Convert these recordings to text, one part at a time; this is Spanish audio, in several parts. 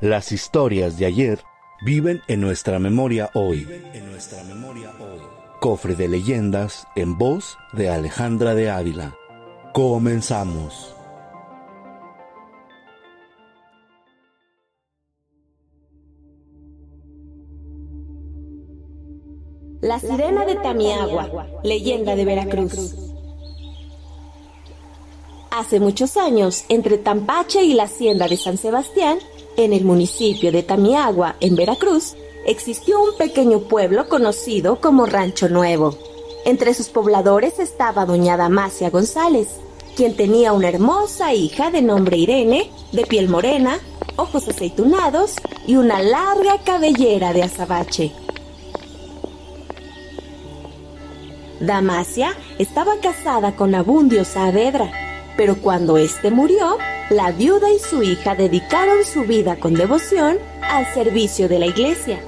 Las historias de ayer viven en nuestra memoria hoy. En nuestra memoria hoy. Cofre de leyendas en voz de Alejandra de Ávila. Comenzamos. La sirena de Tamiagua, leyenda de Veracruz. Hace muchos años, entre Tampache y la hacienda de San Sebastián, en el municipio de Tamiagua, en Veracruz, existió un pequeño pueblo conocido como Rancho Nuevo. Entre sus pobladores estaba doña Damasia González, quien tenía una hermosa hija de nombre Irene, de piel morena, ojos aceitunados y una larga cabellera de azabache. Damasia estaba casada con Abundio Saavedra, pero cuando éste murió, la viuda y su hija dedicaron su vida con devoción al servicio de la iglesia.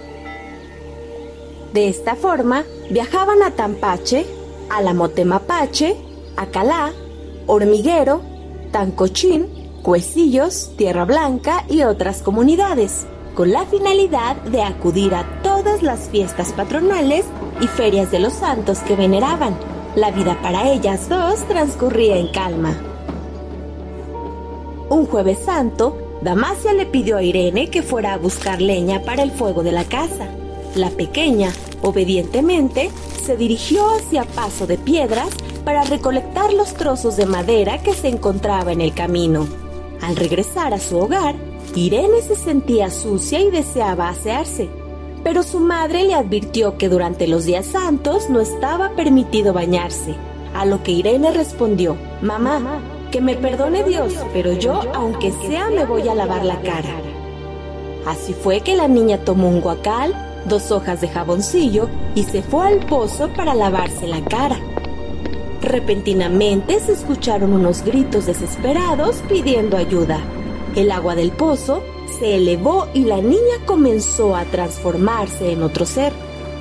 De esta forma, viajaban a Tampache, a la Motemapache, a Calá, Hormiguero, Tancochín, Cuecillos, Tierra Blanca y otras comunidades, con la finalidad de acudir a todas las fiestas patronales y ferias de los santos que veneraban. La vida para ellas dos transcurría en calma. Un jueves santo, Damasia le pidió a Irene que fuera a buscar leña para el fuego de la casa. La pequeña, obedientemente, se dirigió hacia Paso de Piedras para recolectar los trozos de madera que se encontraba en el camino. Al regresar a su hogar, Irene se sentía sucia y deseaba asearse pero su madre le advirtió que durante los días santos no estaba permitido bañarse. A lo que Irene respondió, Mamá, que me perdone Dios, pero yo, aunque sea, me voy a lavar la cara. Así fue que la niña tomó un guacal, dos hojas de jaboncillo y se fue al pozo para lavarse la cara. Repentinamente se escucharon unos gritos desesperados pidiendo ayuda. El agua del pozo se elevó y la niña comenzó a transformarse en otro ser.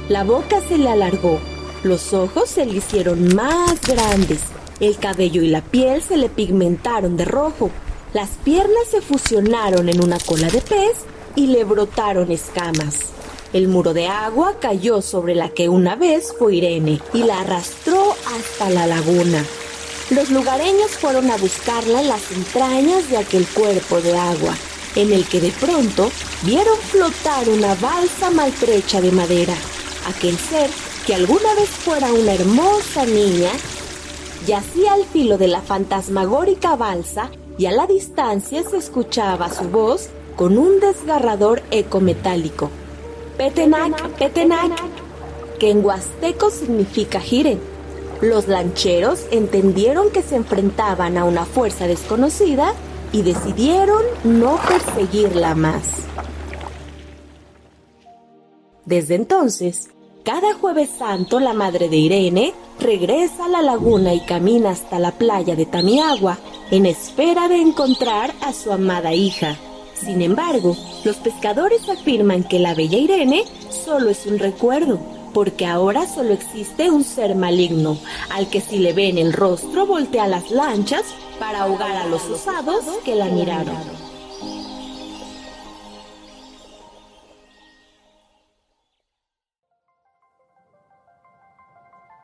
La boca se le alargó, los ojos se le hicieron más grandes, el cabello y la piel se le pigmentaron de rojo, las piernas se fusionaron en una cola de pez y le brotaron escamas. El muro de agua cayó sobre la que una vez fue Irene y la arrastró hasta la laguna. Los lugareños fueron a buscarla en las entrañas de aquel cuerpo de agua en el que de pronto vieron flotar una balsa maltrecha de madera. Aquel ser, que alguna vez fuera una hermosa niña, yacía al filo de la fantasmagórica balsa y a la distancia se escuchaba su voz con un desgarrador eco metálico. Petenac, Petenac, que en huasteco significa giren. Los lancheros entendieron que se enfrentaban a una fuerza desconocida y decidieron no perseguirla más. Desde entonces, cada jueves santo la madre de Irene regresa a la laguna y camina hasta la playa de Tamiagua en espera de encontrar a su amada hija. Sin embargo, los pescadores afirman que la bella Irene solo es un recuerdo, porque ahora solo existe un ser maligno, al que si le ven el rostro voltea las lanchas para ahogar a los osados que la miraron.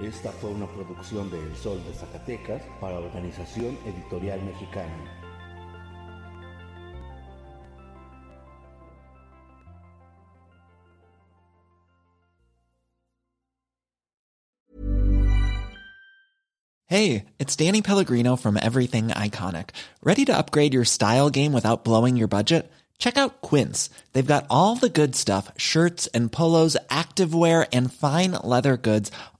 Esta fue una producción de El Sol de Zacatecas para Organización Editorial Mexicana. Hey, it's Danny Pellegrino from Everything Iconic. Ready to upgrade your style game without blowing your budget? Check out Quince. They've got all the good stuff, shirts and polos, activewear and fine leather goods